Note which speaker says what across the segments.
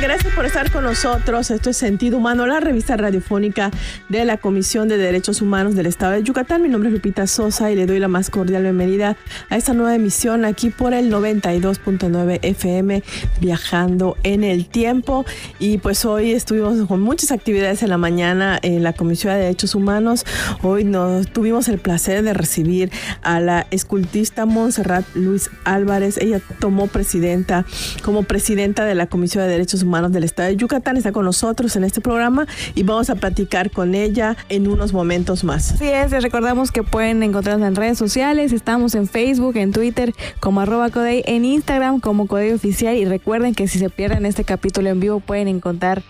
Speaker 1: Gracias por estar con nosotros. Esto es Sentido Humano, la revista radiofónica de la Comisión de Derechos Humanos del Estado de Yucatán. Mi nombre es Lupita Sosa y le doy la más cordial bienvenida a esta nueva emisión aquí por el 92.9 FM, viajando en el tiempo. Y pues hoy estuvimos con muchas actividades en la mañana en la Comisión de Derechos Humanos. Hoy nos tuvimos el placer de recibir a la escultista Montserrat Luis Álvarez. Ella tomó presidenta como presidenta de la Comisión de Derechos Humanos del Estado de Yucatán. Está con nosotros en este programa y vamos a platicar con ella en unos momentos más.
Speaker 2: Así es, les recordamos que pueden encontrarnos en redes sociales. Estamos en Facebook, en Twitter como arroba Codey, en Instagram como Codey Oficial. Y recuerden que si se pierden este capítulo en vivo pueden encontrar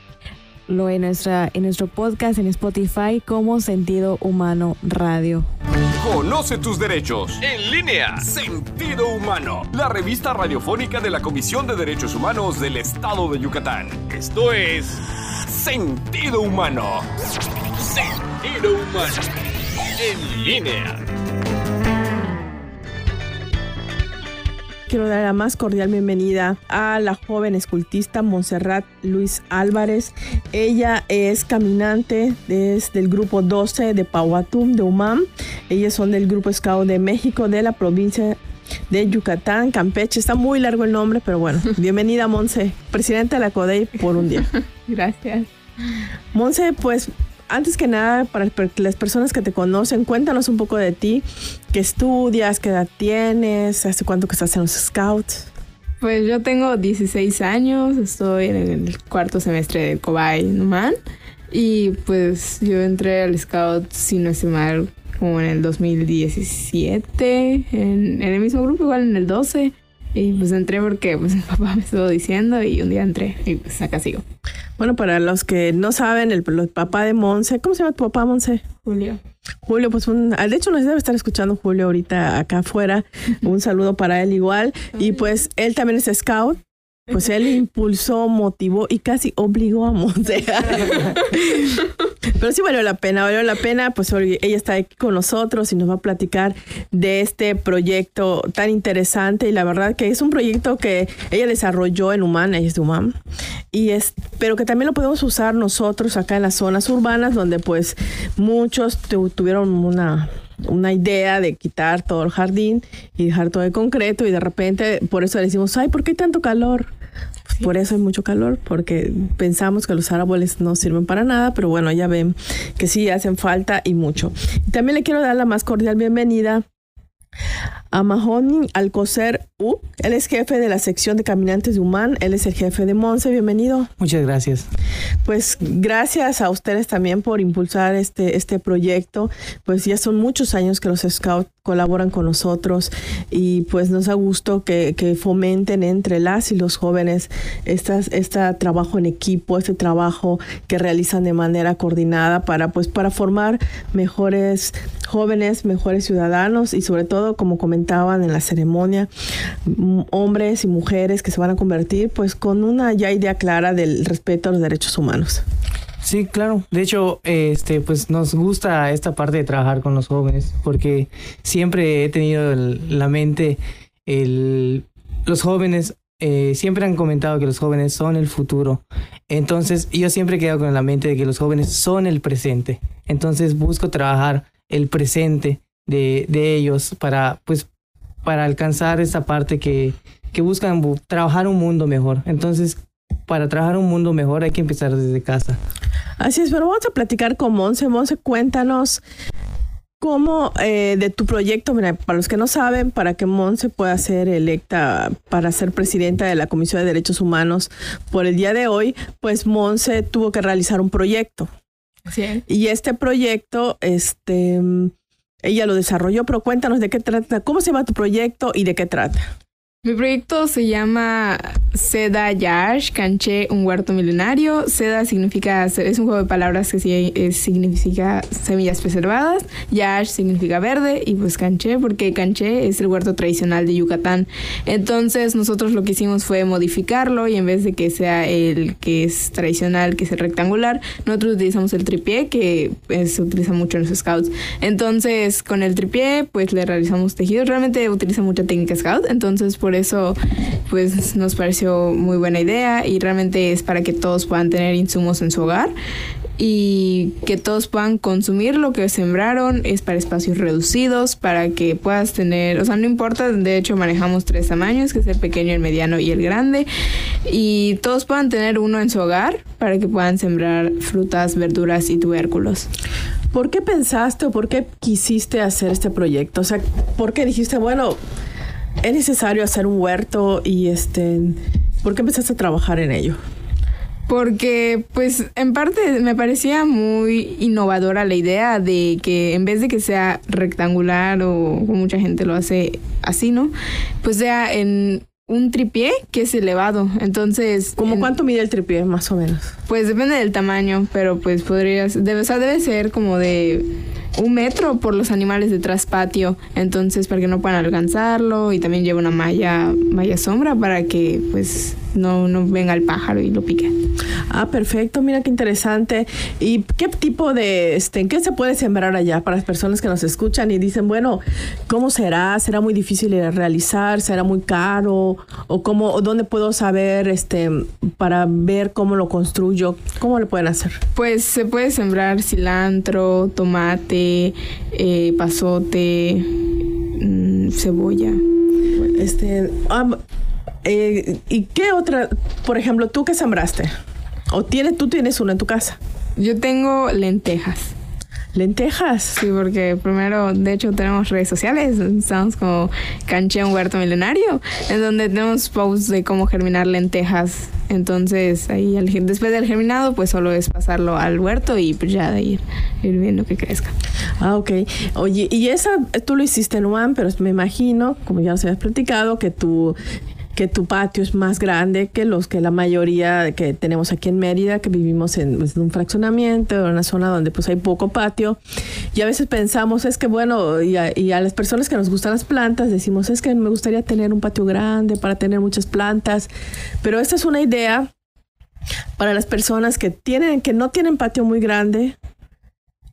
Speaker 2: lo en, nuestra, en nuestro podcast en Spotify como Sentido Humano Radio.
Speaker 3: Conoce tus derechos. En línea. Sentido Humano. La revista radiofónica de la Comisión de Derechos Humanos del Estado de Yucatán. Esto es Sentido Humano. Sentido Humano. En línea.
Speaker 1: Quiero dar la más cordial bienvenida a la joven escultista Montserrat Luis Álvarez. Ella es caminante desde el grupo 12 de Pauatum, de UMAM. Ellas son del grupo Scout de México, de la provincia de Yucatán, Campeche. Está muy largo el nombre, pero bueno. Bienvenida, Monse, presidenta de la CODEI por un día.
Speaker 4: Gracias.
Speaker 1: Monse, pues antes que nada, para las personas que te conocen, cuéntanos un poco de ti. ¿Qué estudias? ¿Qué edad tienes? ¿Hace cuánto que estás en los Scouts?
Speaker 4: Pues yo tengo 16 años, estoy en el cuarto semestre de Cobay Numan. Y pues yo entré al Scout, si no estoy mal, como en el 2017, en, en el mismo grupo, igual en el 12. Y pues entré porque pues mi papá me estuvo diciendo y un día entré y pues acá sigo.
Speaker 1: Bueno, para los que no saben, el, papá de Monse, ¿cómo se llama tu papá, Monse?
Speaker 4: Julio.
Speaker 1: Julio, pues un, de hecho nos debe estar escuchando Julio ahorita acá afuera. Un saludo para él igual. Y pues él también es scout. Pues él impulsó, motivó y casi obligó a Monse. Pero sí valió la pena, valió la pena, pues ella está aquí con nosotros y nos va a platicar de este proyecto tan interesante y la verdad que es un proyecto que ella desarrolló en Humana, ella es de Humam, y es, pero que también lo podemos usar nosotros acá en las zonas urbanas donde pues muchos tuvieron una una idea de quitar todo el jardín y dejar todo de concreto y de repente por eso decimos, ay, ¿por qué hay tanto calor? Por eso hay mucho calor, porque pensamos que los árboles no sirven para nada, pero bueno, ya ven que sí hacen falta y mucho. También le quiero dar la más cordial bienvenida a Mahoney Alcocer U. Él es jefe de la sección de caminantes de Humán. Él es el jefe de Monse. Bienvenido.
Speaker 5: Muchas gracias.
Speaker 1: Pues gracias a ustedes también por impulsar este, este proyecto. Pues ya son muchos años que los scouts colaboran con nosotros y pues nos da gusto que, que fomenten entre las y los jóvenes estas, este trabajo en equipo, este trabajo que realizan de manera coordinada para pues para formar mejores jóvenes, mejores ciudadanos y sobre todo como comentaban en la ceremonia hombres y mujeres que se van a convertir pues con una ya idea clara del respeto a los derechos humanos.
Speaker 5: Sí, claro. De hecho, este, pues nos gusta esta parte de trabajar con los jóvenes, porque siempre he tenido la mente, el, los jóvenes eh, siempre han comentado que los jóvenes son el futuro. Entonces, yo siempre he quedado con la mente de que los jóvenes son el presente. Entonces, busco trabajar el presente de, de ellos para, pues, para alcanzar esa parte que, que buscan trabajar un mundo mejor. Entonces, para trabajar un mundo mejor hay que empezar desde casa.
Speaker 1: Así es, pero vamos a platicar con Monse. Monse, cuéntanos cómo eh, de tu proyecto, mira, para los que no saben, para que Monse pueda ser electa para ser presidenta de la Comisión de Derechos Humanos por el día de hoy, pues Monse tuvo que realizar un proyecto.
Speaker 4: Sí.
Speaker 1: Y este proyecto, este, ella lo desarrolló, pero cuéntanos de qué trata, cómo se llama tu proyecto y de qué trata.
Speaker 4: Mi proyecto se llama Seda Yash, Canché, un huerto milenario. Seda significa, es un juego de palabras que significa semillas preservadas. Yash significa verde y pues Canché porque Canché es el huerto tradicional de Yucatán. Entonces nosotros lo que hicimos fue modificarlo y en vez de que sea el que es tradicional, que es el rectangular, nosotros utilizamos el tripié que se utiliza mucho en los scouts. Entonces con el tripié pues le realizamos tejidos. Realmente utiliza mucha técnica scout. Entonces por por eso pues nos pareció muy buena idea y realmente es para que todos puedan tener insumos en su hogar y que todos puedan consumir lo que sembraron, es para espacios reducidos, para que puedas tener, o sea, no importa, de hecho manejamos tres tamaños, que es el pequeño, el mediano y el grande, y todos puedan tener uno en su hogar para que puedan sembrar frutas, verduras y tubérculos.
Speaker 1: ¿Por qué pensaste o por qué quisiste hacer este proyecto? O sea, ¿por qué dijiste, bueno, es necesario hacer un huerto y este, ¿por qué empezaste a trabajar en ello?
Speaker 4: Porque, pues, en parte me parecía muy innovadora la idea de que en vez de que sea rectangular o como mucha gente lo hace así, ¿no? Pues sea en un tripié que es elevado. Entonces.
Speaker 1: ¿Cómo cuánto mide el tripié, más o menos?
Speaker 4: Pues depende del tamaño, pero pues podrías. Debe, o sea, debe ser como de un metro por los animales de traspatio. Entonces, para que no puedan alcanzarlo. Y también lleva una malla, malla sombra para que pues no, no venga el pájaro y lo pique.
Speaker 1: Ah, perfecto, mira qué interesante. ¿Y qué tipo de, este, qué se puede sembrar allá para las personas que nos escuchan y dicen, bueno, ¿cómo será? ¿Será muy difícil de realizar? ¿Será muy caro? ¿O cómo, o dónde puedo saber, este, para ver cómo lo construyo? ¿Cómo lo pueden hacer?
Speaker 4: Pues se puede sembrar cilantro, tomate, eh, pasote, mm, cebolla.
Speaker 1: Este, ah, eh, ¿Y qué otra, por ejemplo, tú qué sembraste? ¿O tienes, tú tienes uno en tu casa?
Speaker 4: Yo tengo lentejas.
Speaker 1: ¿Lentejas?
Speaker 4: Sí, porque primero, de hecho, tenemos redes sociales. Estamos como Canché un huerto milenario, en donde tenemos posts de cómo germinar lentejas. Entonces, ahí después del germinado, pues solo es pasarlo al huerto y pues ya de ir, ir viendo que crezca.
Speaker 1: Ah, ok. Oye, y esa tú lo hiciste en UAM, pero me imagino, como ya os habías platicado, que tú que tu patio es más grande que los que la mayoría que tenemos aquí en Mérida, que vivimos en, pues, un fraccionamiento, en una zona donde pues hay poco patio. Y a veces pensamos, es que bueno, y a, y a, las personas que nos gustan las plantas, decimos, es que me gustaría tener un patio grande para tener muchas plantas. Pero esta es una idea para las personas que tienen, que no tienen patio muy grande,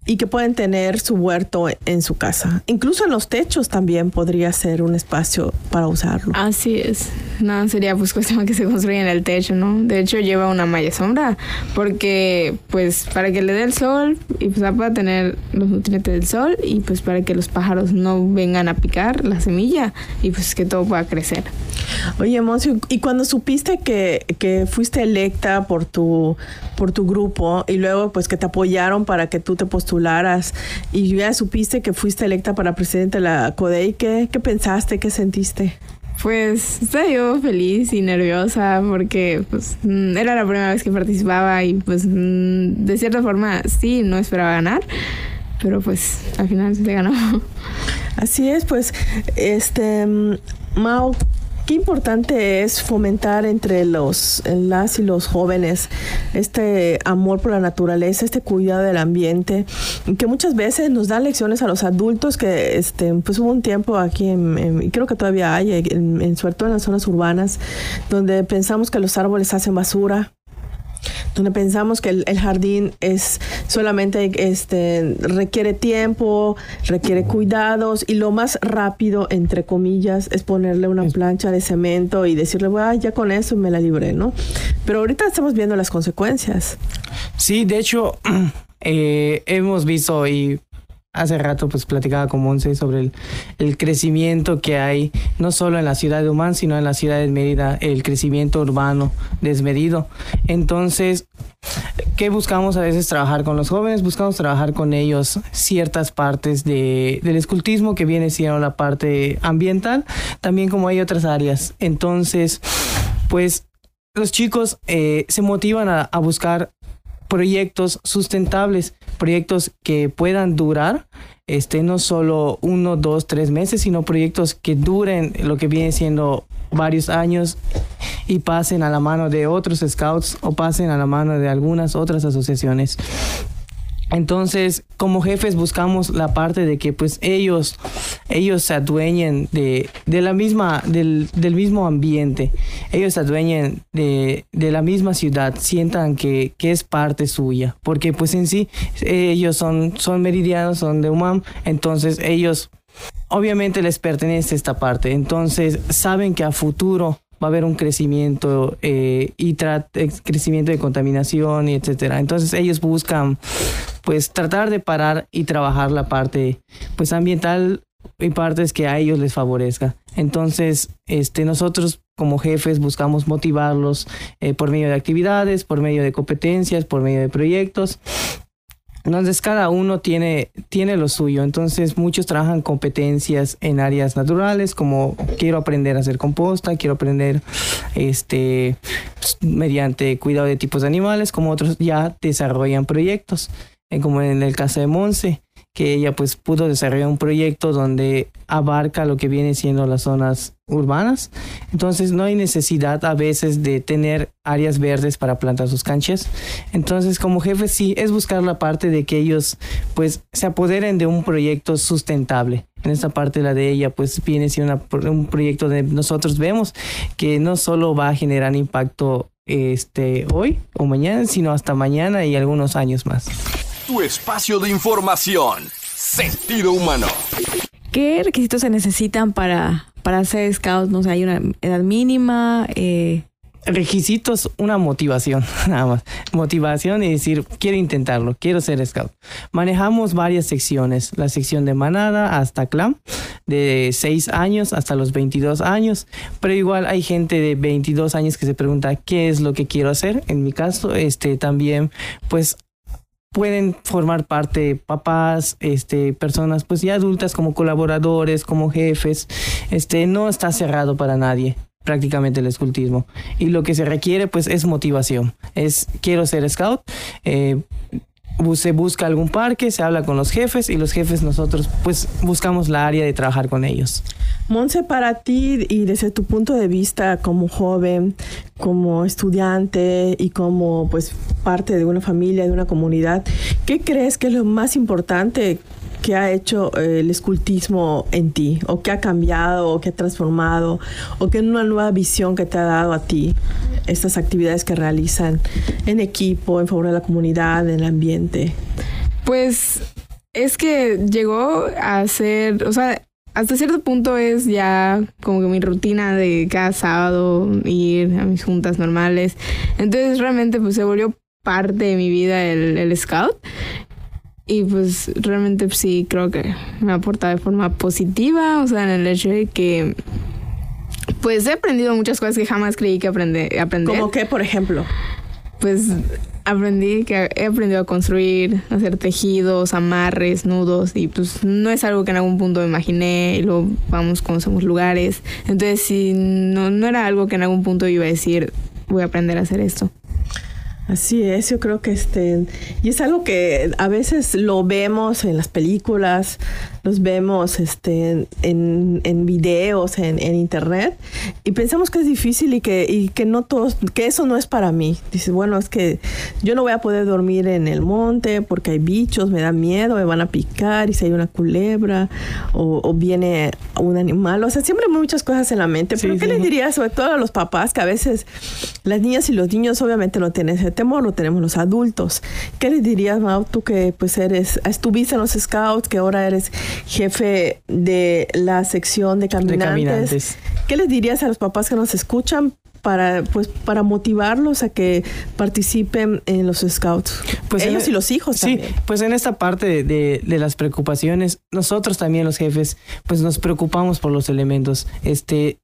Speaker 1: y que pueden tener su huerto en su casa. Incluso en los techos también podría ser un espacio para usarlo.
Speaker 4: Así es. No, sería pues cuestión que se construya en el techo, ¿no? De hecho lleva una malla sombra porque pues para que le dé el sol y pues pueda tener los nutrientes del sol y pues para que los pájaros no vengan a picar la semilla y pues que todo pueda crecer.
Speaker 1: Oye, Moncio, y cuando supiste que, que fuiste electa por tu, por tu grupo y luego pues que te apoyaron para que tú te postularas y ya supiste que fuiste electa para presidente de la CODEI, ¿qué, qué pensaste? ¿Ququé sentiste?
Speaker 4: Pues estaba yo feliz y nerviosa porque pues mm, era la primera vez que participaba y pues mm, de cierta forma sí, no esperaba ganar, pero pues al final se ganó.
Speaker 1: Así es, pues este mm, Mao qué importante es fomentar entre los las y los jóvenes este amor por la naturaleza, este cuidado del ambiente, que muchas veces nos dan lecciones a los adultos que este pues hubo un tiempo aquí en, creo que todavía hay en, en, sobre todo en las zonas urbanas donde pensamos que los árboles hacen basura donde pensamos que el, jardín es solamente este requiere tiempo, requiere cuidados y lo más rápido entre comillas es ponerle una plancha de cemento y decirle, bueno, ya con eso me la libré, ¿no? Pero ahorita estamos viendo las consecuencias.
Speaker 5: Sí, de hecho eh, hemos visto y hace rato pues platicaba con Monse sobre el, crecimiento que hay no solo en la ciudad de Humán sino en la ciudad de Mérida el crecimiento urbano desmedido entonces ¿qué buscamos a veces trabajar con los jóvenes? buscamos trabajar con ellos ciertas partes de, del escultismo que viene siendo la parte ambiental también como hay otras áreas entonces pues los chicos eh, se motivan a, a buscar proyectos sustentables proyectos que puedan durar, este, no solo uno, dos, tres meses, sino proyectos que duren lo que viene siendo varios años y pasen a la mano de otros scouts o pasen a la mano de algunas otras asociaciones. Entonces, como jefes buscamos la parte de que pues ellos, ellos se adueñen de, de la misma, del, del, mismo ambiente, ellos se adueñen de, de la misma ciudad, sientan que, que, es parte suya, porque pues en sí ellos son, son meridianos, son de UMAM, entonces ellos obviamente les pertenece esta parte, entonces saben que a futuro va a haber un crecimiento eh, y crecimiento de contaminación y etcétera. Entonces ellos buscan pues tratar de parar y trabajar la parte pues ambiental y partes que a ellos les favorezca. Entonces, este, nosotros como jefes buscamos motivarlos eh, por medio de actividades, por medio de competencias, por medio de proyectos entonces cada uno tiene, tiene lo suyo. Entonces muchos trabajan competencias en áreas naturales, como quiero aprender a hacer composta, quiero aprender este pues, mediante cuidado de tipos de animales, como otros ya desarrollan proyectos, como en el caso de Monse que ella pues pudo desarrollar un proyecto donde abarca lo que viene siendo las zonas urbanas. Entonces no hay necesidad a veces de tener áreas verdes para plantar sus canchas. Entonces como jefe sí es buscar la parte de que ellos pues se apoderen de un proyecto sustentable. En esta parte la de ella pues viene siendo un proyecto de nosotros vemos que no solo va a generar impacto este hoy o mañana, sino hasta mañana y algunos años más
Speaker 3: tu espacio de información. Sentido humano.
Speaker 2: ¿Qué requisitos se necesitan para, para ser scout? No sé, hay una edad mínima. Eh...
Speaker 5: Requisitos, una motivación, nada más. Motivación y decir, quiero intentarlo, quiero ser scout. Manejamos varias secciones, la sección de manada hasta clan, de 6 años hasta los 22 años, pero igual hay gente de 22 años que se pregunta qué es lo que quiero hacer. En mi caso, este también, pues pueden formar parte papás, este, personas pues ya adultas como colaboradores, como jefes. Este, no está cerrado para nadie prácticamente el escultismo. Y lo que se requiere pues es motivación. Es quiero ser scout. Eh, se busca algún parque, se habla con los jefes y los jefes nosotros pues buscamos la área de trabajar con ellos.
Speaker 1: Monse, para ti y desde tu punto de vista como joven, como estudiante y como pues parte de una familia, de una comunidad, ¿qué crees que es lo más importante que ha hecho eh, el escultismo en ti? ¿O que ha cambiado, o que ha transformado, o que una nueva visión que te ha dado a ti estas actividades que realizan en equipo, en favor de la comunidad, en el ambiente?
Speaker 4: Pues es que llegó a ser, o sea, hasta cierto punto es ya como que mi rutina de cada sábado ir a mis juntas normales. Entonces realmente pues se volvió parte de mi vida el, el scout. Y pues realmente pues, sí creo que me aporta de forma positiva, o sea, en el hecho de que pues he aprendido muchas cosas que jamás creí que aprender. aprender.
Speaker 1: ¿Cómo qué, por ejemplo?
Speaker 4: Pues aprendí que he aprendido a construir, a hacer tejidos, amarres, nudos y pues no es algo que en algún punto me imaginé y luego vamos, conocemos lugares. Entonces sí, no, no era algo que en algún punto iba a decir voy a aprender a hacer esto.
Speaker 1: Así es, yo creo que este, y es algo que a veces lo vemos en las películas, los vemos este, en, en videos, en, en, internet, y pensamos que es difícil y que, y que no todos, que eso no es para mí. Dices, bueno, es que yo no voy a poder dormir en el monte porque hay bichos, me da miedo, me van a picar, y si hay una culebra, o, o viene un animal, o sea, siempre hay muchas cosas en la mente. Pero ¿qué les diría sobre todo a los papás que a veces las niñas y los niños obviamente no tienen ese temor, lo tenemos los adultos? ¿Qué les dirías, Mau, tú que pues eres, estuviste en los scouts, que ahora eres jefe de la sección de caminantes. ¿Qué les dirías a los papás que nos escuchan para pues para motivarlos a que participen en los scouts pues ellos y los hijos
Speaker 5: sí pues en esta parte de, de, las preocupaciones nosotros también los jefes pues nos preocupamos por los elementos. Este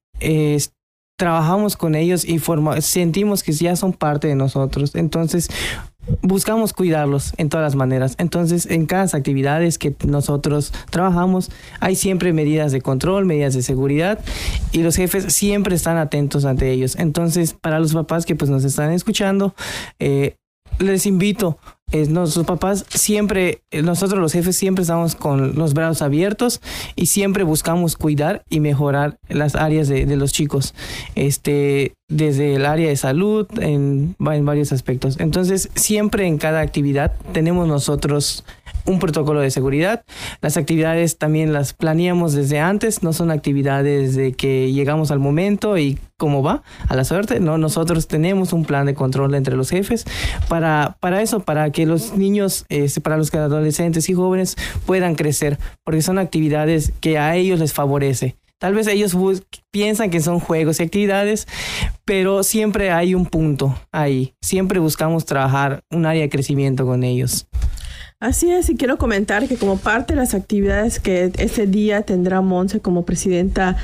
Speaker 5: trabajamos con ellos y forma, sentimos que ya son parte de nosotros. Entonces buscamos cuidarlos en todas las maneras. Entonces, en cada actividades que nosotros trabajamos, hay siempre medidas de control, medidas de seguridad y los jefes siempre están atentos ante ellos. Entonces, para los papás que pues nos están escuchando, eh, les invito nuestros papás siempre, eh, nosotros los jefes siempre estamos con los brazos abiertos y siempre buscamos cuidar y mejorar las áreas de, de los chicos, este, desde el área de salud, en, en varios aspectos. Entonces, siempre en cada actividad tenemos nosotros un protocolo de seguridad. Las actividades también las planeamos desde antes, no son actividades de que llegamos al momento y cómo va, a la suerte. No, nosotros tenemos un plan de control entre los jefes para, para eso, para que los niños, este, para los adolescentes y jóvenes puedan crecer, porque son actividades que a ellos les favorece. Tal vez ellos piensan que son juegos y actividades, pero siempre hay un punto ahí. Siempre buscamos trabajar un área de crecimiento con ellos.
Speaker 1: Así es, y quiero comentar que como parte de las actividades que ese día tendrá Monse como presidenta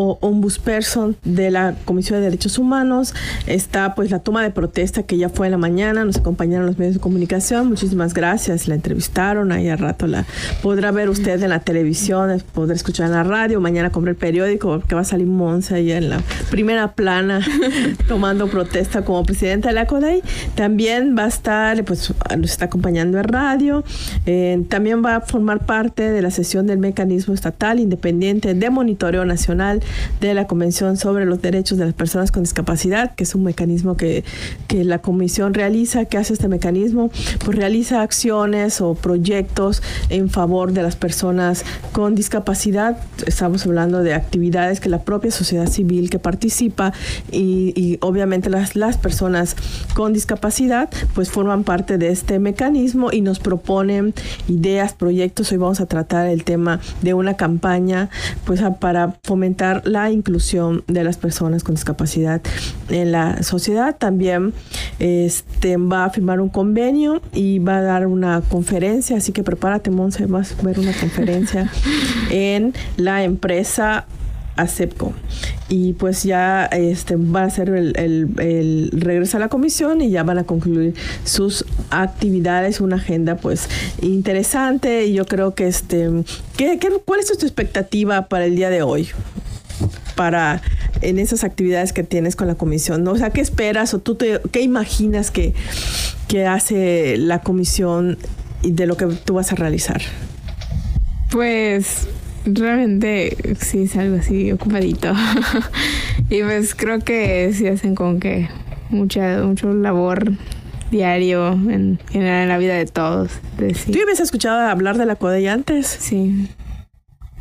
Speaker 1: o ombudsperson de la Comisión de Derechos Humanos. Está pues la toma de protesta que ya fue en la mañana, nos acompañaron los medios de comunicación. Muchísimas gracias, la entrevistaron, ahí al rato la podrá ver usted en la televisión, podrá escuchar en la radio, mañana comprar el periódico porque va a salir Monza ahí en la primera plana tomando protesta como presidenta de la CODEI. También va a estar, pues nos está acompañando en radio, eh, también va a formar parte de la sesión del mecanismo estatal independiente de monitoreo nacional de la Convención sobre los Derechos de las Personas con Discapacidad, que es un mecanismo que, que la Comisión realiza. ¿Qué hace este mecanismo? Pues realiza acciones o proyectos en favor de las personas con discapacidad. Estamos hablando de actividades que la propia sociedad civil que participa y, obviamente las, las personas con discapacidad pues forman parte de este mecanismo y nos proponen ideas, proyectos. Hoy vamos a tratar el tema de una campaña pues para fomentar la inclusión de las personas con discapacidad en la sociedad. También este, va a firmar un convenio y va a dar una conferencia, así que prepárate, Monse, vas a ver una conferencia en la empresa ACEPCO. Y pues ya este, va a ser el, el, regreso a la comisión y ya van a concluir sus actividades, una agenda pues interesante. Y yo creo que este, ¿qué, qué, cuál es tu expectativa para el día de hoy? Para en esas actividades que tienes con la comisión? ¿no? O sea, ¿qué esperas o tú te, qué imaginas que, que hace la comisión y de lo que tú vas a realizar?
Speaker 4: Pues realmente sí es algo así ocupadito. y pues creo que sí hacen con que mucha mucho labor diario en, en la vida de todos.
Speaker 1: ¿Tú habías escuchado hablar de la CODEI antes?
Speaker 4: Sí.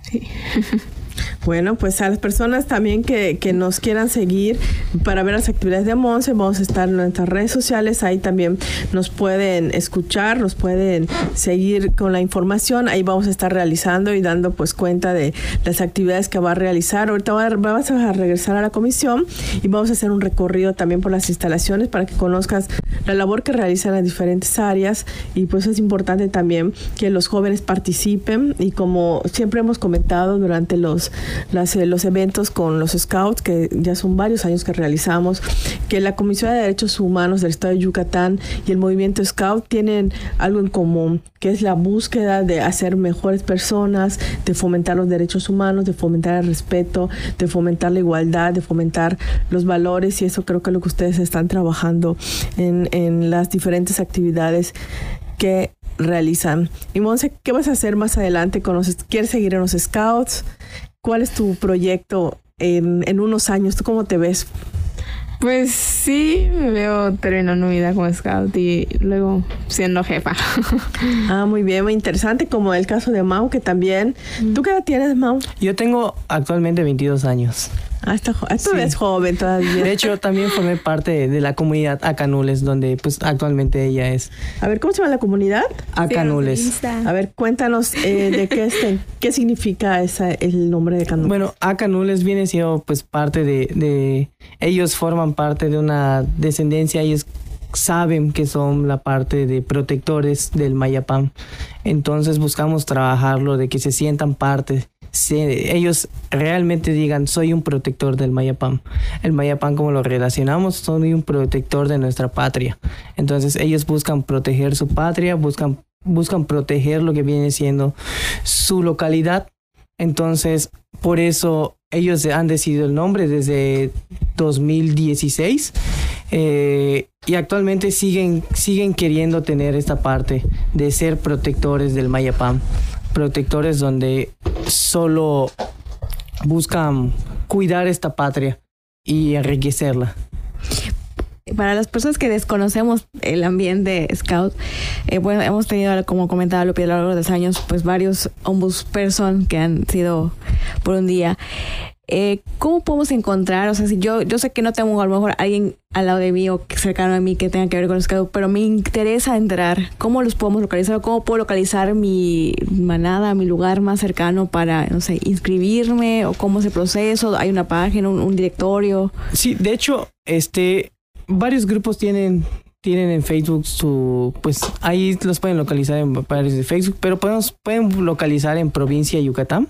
Speaker 4: Sí.
Speaker 1: Bueno, pues a las personas también que, que, nos quieran seguir para ver las actividades de Monse, vamos a estar en nuestras redes sociales, ahí también nos pueden escuchar, nos pueden seguir con la información, ahí vamos a estar realizando y dando pues cuenta de las actividades que va a realizar. Ahorita vamos a regresar a la comisión y vamos a hacer un recorrido también por las instalaciones para que conozcas la labor que realizan las diferentes áreas. Y pues es importante también que los jóvenes participen. Y como siempre hemos comentado durante los eh, los eventos con los scouts, que ya son varios años que realizamos, que la Comisión de Derechos Humanos del Estado de Yucatán y el movimiento scout tienen algo en común, que es la búsqueda de hacer mejores personas, de fomentar los derechos humanos, de fomentar el respeto, de fomentar la igualdad, de fomentar los valores y eso creo que es lo que ustedes están trabajando en, en las diferentes actividades que realizan. Y Monse, ¿qué vas a hacer más adelante con los quieres seguir en los scouts? ¿Cuál es tu proyecto en, en unos años? ¿Tú cómo te ves?
Speaker 4: Pues sí, me veo terminando mi vida como scout y luego siendo jefa.
Speaker 1: Ah, muy bien, muy interesante, como el caso de Mau, que también... ¿Tú qué edad tienes, Mau?
Speaker 5: Yo tengo actualmente 22 años.
Speaker 1: Ah, está, es joven todavía.
Speaker 5: De hecho, también formé parte de la comunidad Acanules, donde pues actualmente ella es.
Speaker 1: A ver, ¿cómo se llama la comunidad?
Speaker 5: Acanules.
Speaker 1: a ver, cuéntanos eh, de qué, este, qué significa esa, el nombre de Acanules.
Speaker 5: Bueno, Acanules viene siendo pues parte de, de... Ellos forman parte de una descendencia, ellos saben que son la parte de protectores del Mayapam. Entonces buscamos trabajarlo, de que se sientan parte si ellos realmente digan soy un protector del Mayapam. El Mayapam como lo relacionamos, soy un protector de nuestra patria. Entonces ellos buscan proteger su patria, buscan, buscan proteger lo que viene siendo su localidad. Entonces por eso ellos han decidido el nombre desde 2016 eh, y actualmente siguen, siguen queriendo tener esta parte de ser protectores del Mayapam protectores donde solo buscan cuidar esta patria y enriquecerla.
Speaker 2: Para las personas que desconocemos el ambiente scout, eh, bueno, hemos tenido, como comentaba Lupi, a lo largo de los años, pues varios ombudsperson que han sido por un día. Eh, ¿Cómo podemos encontrar? O sea, si yo, yo sé que no tengo a lo mejor alguien al lado de mí o cercano a mí que tenga que ver con los scouts, pero me interesa entrar. ¿Cómo los podemos localizar? ¿Cómo puedo localizar mi manada, mi lugar más cercano para, no sé, inscribirme? ¿O cómo es el proceso? ¿Hay una página, un directorio?
Speaker 5: Sí, de hecho, este, varios grupos tienen tienen en Facebook su, pues ahí los pueden localizar en pares de Facebook, pero podemos, pueden localizar en provincia de Yucatán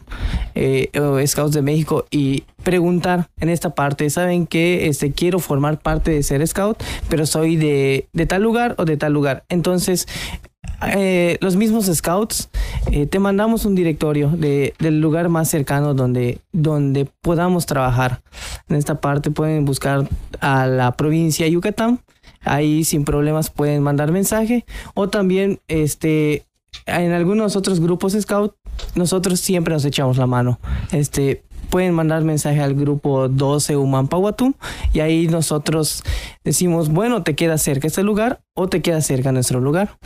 Speaker 5: eh, o Scouts de México y preguntar en esta parte, saben que este quiero formar parte de ser Scout, pero soy de, de tal lugar o de tal lugar. Entonces, eh, los mismos scouts, eh, te mandamos un directorio de, del lugar más cercano donde, donde podamos trabajar. En esta parte pueden buscar a la provincia de Yucatán. Ahí sin problemas pueden mandar mensaje. O también este en algunos otros grupos scout nosotros siempre nos echamos la mano. Este pueden mandar mensaje al grupo 12 Human Pawatum y ahí nosotros decimos, bueno, te queda cerca este lugar o te queda cerca nuestro lugar.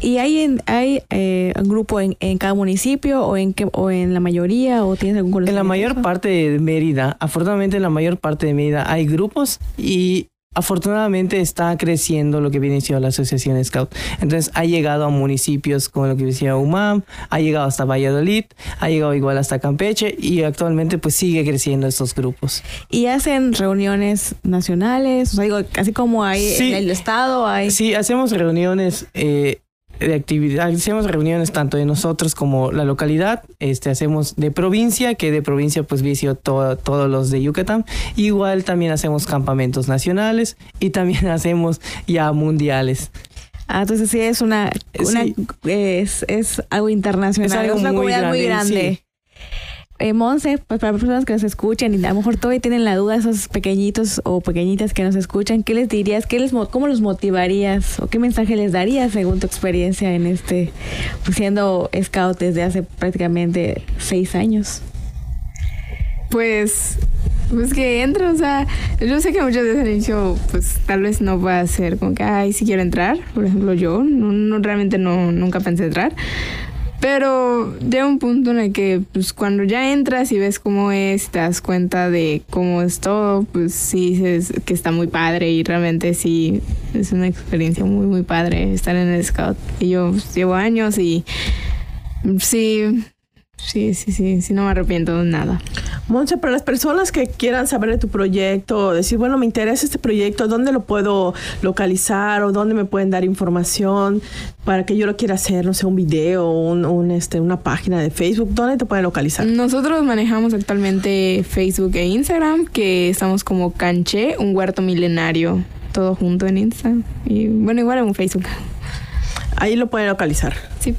Speaker 2: ¿Y hay, en, hay eh, un grupo en, en, cada municipio o en, que, o en la mayoría o tienes algún
Speaker 5: En la mayor parte de Mérida, afortunadamente en la mayor parte de Mérida hay grupos y afortunadamente está creciendo lo que viene siendo la Asociación Scout. Entonces ha llegado a municipios como lo que decía UMAM, ha llegado hasta Valladolid, ha llegado igual hasta Campeche y actualmente pues sigue creciendo estos grupos.
Speaker 2: ¿Y hacen reuniones nacionales? O sea, digo, así como hay sí, en el estado, hay...
Speaker 5: Sí, hacemos reuniones eh, de actividad, hacemos reuniones tanto de nosotros como la localidad, este hacemos de provincia, que de provincia pues vicio todo, todos los de Yucatán, igual también hacemos campamentos nacionales y también hacemos ya mundiales.
Speaker 2: Ah, entonces sí es una, una sí. Es, es, algo internacional,
Speaker 5: es, algo
Speaker 2: es una
Speaker 5: muy
Speaker 2: comunidad
Speaker 5: grande,
Speaker 2: muy grande.
Speaker 5: sí.
Speaker 2: Eh, Monse, pues para personas que nos escuchan y a lo mejor todavía tienen la duda, esos pequeñitos o pequeñitas que nos escuchan, ¿qué les dirías? ¿Qué les, mo- ¿Cómo los motivarías? ¿O qué mensaje les darías según tu experiencia en este, pues siendo scout desde hace prácticamente seis años?
Speaker 4: Pues, pues que entra, o sea, yo sé que muchas veces al inicio, pues tal vez no va a ser como que, ay, si quiero entrar, por ejemplo, yo no realmente no, nunca pensé entrar, pero llega un punto en el que, pues cuando ya entras y ves cómo es, te das cuenta de cómo es todo, pues sí dices que está muy padre y realmente sí es una experiencia muy, muy padre estar en el scout. Y yo pues, llevo años y sí, sí, sí, sí, sí, no me arrepiento de nada.
Speaker 1: Monse, para las personas que quieran saber de tu proyecto, decir, bueno, me interesa este proyecto, ¿dónde lo puedo localizar o dónde me pueden dar información para que yo lo quiera hacer, no sé, un video, un, un, este, una página de Facebook? ¿Dónde te pueden localizar?
Speaker 4: Nosotros manejamos actualmente Facebook e Instagram, que estamos como Canché, un huerto milenario, todo junto en Instagram. Y bueno, igual en Facebook.
Speaker 1: Ahí lo pueden localizar.
Speaker 4: Sí.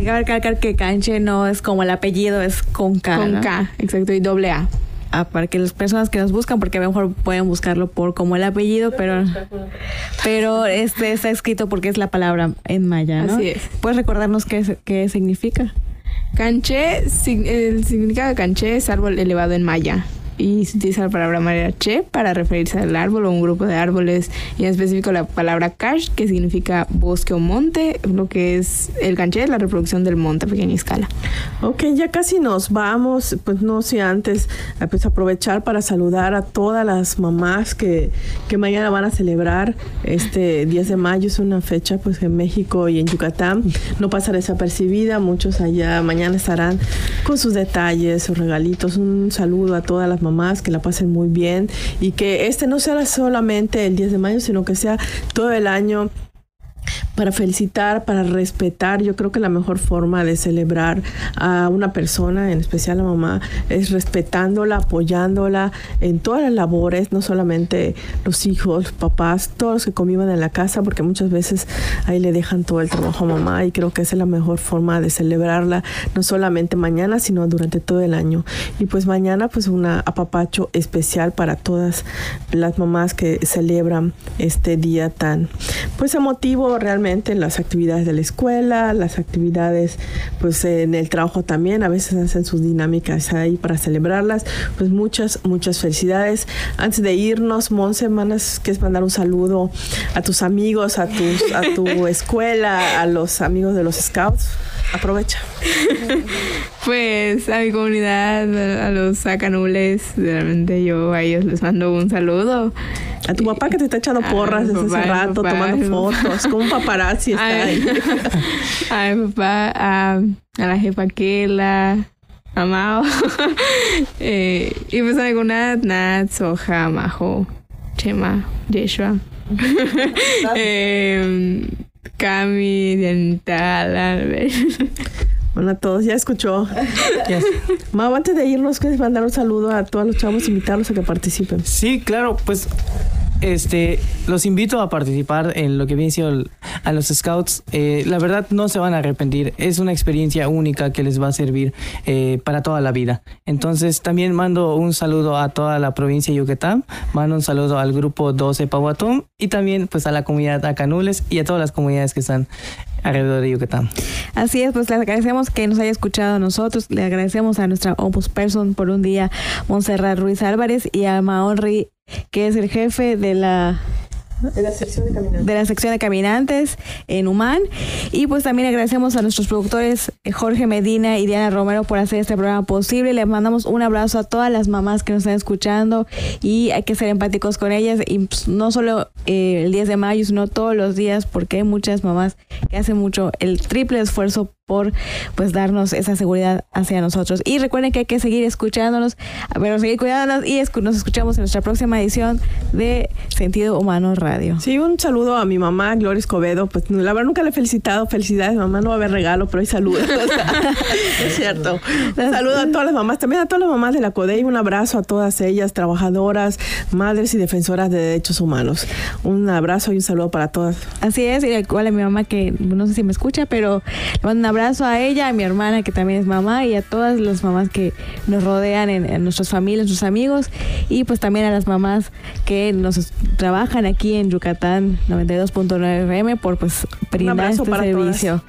Speaker 2: Hay que recalcar que Canche no es como el apellido, es con K.
Speaker 4: Con
Speaker 2: ¿no?
Speaker 4: K, exacto, y doble A.
Speaker 2: Ah, para que las personas que nos buscan, porque a lo mejor pueden buscarlo por como el apellido, pero pero este está escrito porque es la palabra en maya, ¿no?
Speaker 4: Así es.
Speaker 2: ¿Puedes recordarnos qué, qué significa?
Speaker 4: Canché, el significado de canché es árbol elevado en maya. Y se utiliza la palabra mariaché para referirse al árbol o un grupo de árboles. Y en específico la palabra cash, que significa bosque o monte, lo que es el canché, la reproducción del monte a pequeña escala.
Speaker 1: Ok, ya casi nos vamos, pues no sé antes, eh, pues aprovechar para saludar a todas las mamás que, que mañana van a celebrar este 10 de mayo, es una fecha pues en México y en Yucatán, no pasa desapercibida, muchos allá mañana estarán con sus detalles, sus regalitos, un saludo a todas las mamás, que la pasen muy bien y que este no sea solamente el 10 de mayo, sino que sea todo el año para felicitar, para respetar. Yo creo que la mejor forma de celebrar a una persona, en especial a mamá, es respetándola, apoyándola en todas las labores, no solamente los hijos, los papás, todos los que convivan en la casa, porque muchas veces ahí le dejan todo el trabajo a mamá y creo que es la mejor forma de celebrarla, no solamente mañana, sino durante todo el año. Y pues mañana pues una apapacho especial para todas las mamás que celebran este día tan pues emotivo realmente en las actividades de la escuela, las actividades pues en el trabajo también, a veces hacen sus dinámicas ahí para celebrarlas. Pues muchas, muchas felicidades. Antes de irnos, Monse, manas, ¿quieres mandar un saludo a tus amigos, a, tus, a tu escuela, a los amigos de los scouts? Aprovecha.
Speaker 4: Pues a mi comunidad, a los sacanules, realmente yo a ellos les mando un saludo.
Speaker 1: A tu papá que te está echando porras desde hace rato, tomando fotos, como un paparazzi está ahí.
Speaker 4: A mi papá, a, la jefa Kela, a Mao, eh, y pues a alguna Nat, Soja, Majo, Chema, Yeshua. eh, Cami, Dianita, Albert.
Speaker 1: Bueno, a todos, ya escuchó. Yes. Mau, antes de irnos, ¿quieres mandar un saludo a todos los chavos, invitarlos a que participen?
Speaker 5: Sí, claro, pues este, los invito a participar en lo que viene siendo a los scouts. Eh, la verdad no se van a arrepentir. Es una experiencia única que les va a servir eh, para toda la vida. Entonces también mando un saludo a toda la provincia de Yucatán. Mando un saludo al grupo 12 Pahuatón y también pues a la comunidad Acanules y a todas las comunidades que están alrededor de Yucatán.
Speaker 2: Así es, pues le agradecemos que nos haya escuchado a nosotros, le agradecemos a nuestra opus person por un día, Montserrat Ruiz Álvarez y a Maonri que es el jefe de la de la sección de caminantes. En Humán. Y pues también agradecemos a nuestros productores eh, Jorge Medina y Diana Romero por hacer este programa posible. Les mandamos un abrazo a todas las mamás que nos están escuchando y hay que ser empáticos con ellas. Y pues, no solo eh, el 10 de mayo, sino todos los días, porque hay muchas mamás que hacen mucho, el triple esfuerzo por pues darnos esa seguridad hacia nosotros. Y recuerden que hay que seguir escuchándonos, pero seguir cuidándonos y nos escuchamos en nuestra próxima edición de Sentido Humano Radio.
Speaker 1: Sí, un saludo a mi mamá, Gloria Escobedo. Pues la verdad nunca le he felicitado. Felicidades, mamá. No va a haber regalo, pero hay saludos. es cierto. Un saludo a todas las mamás, también a todas las mamás de la CODEI. Un abrazo a todas ellas, trabajadoras, madres y defensoras de derechos humanos. Un abrazo y un saludo para todas.
Speaker 2: Así es, y igual a mi mamá que no sé si me escucha, pero le mando un abrazo abrazo a ella, a mi hermana que también es mamá y a todas las mamás que nos rodean en, nuestras familias, nuestros amigos y pues también a las mamás que nos trabajan aquí en Yucatán 92.9 FM por pues brindar este servicio.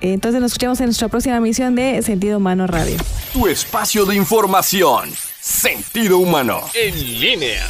Speaker 2: entonces nos escuchamos en nuestra próxima emisión de Sentido Humano Radio.
Speaker 3: Tu espacio de información. Sentido Humano. En línea.